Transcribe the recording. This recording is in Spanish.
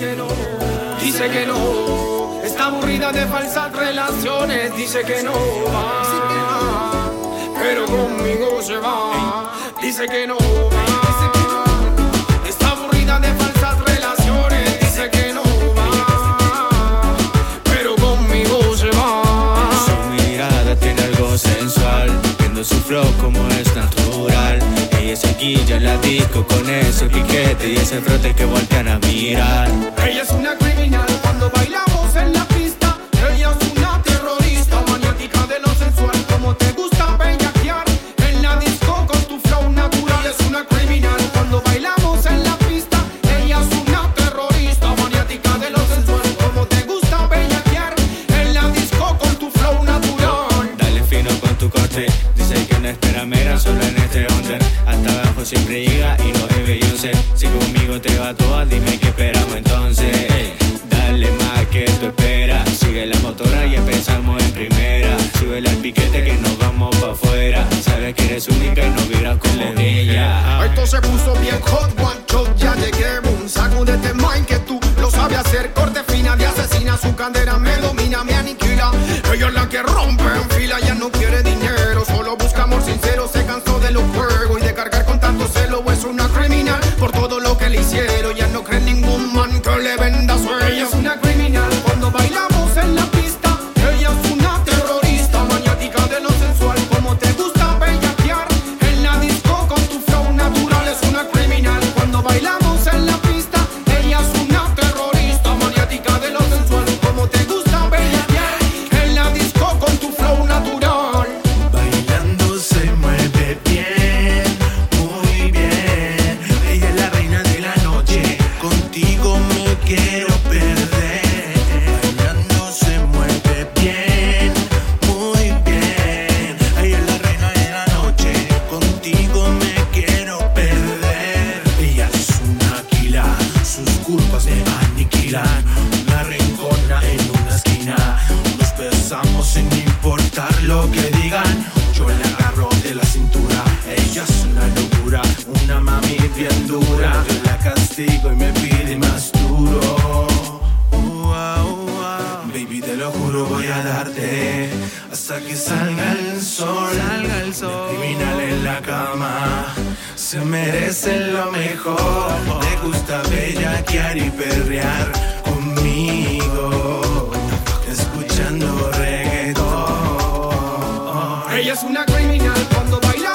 dice que no. Está aburrida de falsas relaciones, dice que no va. Pero conmigo se va, dice que no va. Está aburrida de falsas relaciones, dice que no va. Pero conmigo se va. Su mirada tiene algo sensual, viendo su flow como. En la disco con ese piquete y ese frote que voltean a mirar. Ella es una criminal cuando bailamos en la pista. Ella es una terrorista, maniática de lo sensual. Como te gusta bellaquear en la disco con tu flow natural. Ella es una criminal cuando bailamos en la pista. Ella es una terrorista, maniática de lo sensual. Como te gusta bellaquear en la disco con tu flow natural. Dale fino con tu corte, dice que no espera mera, solo en siempre llega y no es Beyoncé. Si conmigo te va toda, dime qué esperamos entonces. Dale más que tú esperas. Sigue la motora y empezamos en primera. Sube al piquete que nos vamos pa' afuera. Sabes que eres única y no vibras como ella. Esto se puso bien hot, one shot, ya llegué, boom Sacúdete mind que tú lo sabes hacer Corte fina de asesina, su candela me domina, me aniquila Ella es la que rompe en fila, ya no quiere dinero y me pide más Baby, te lo juro, voy a darte hasta que salga el sol. Salga el sol. Criminal en la cama, se merece lo mejor. Te gusta bellaquear y perrear conmigo, escuchando reggaetón. Ella es una criminal cuando bailamos en la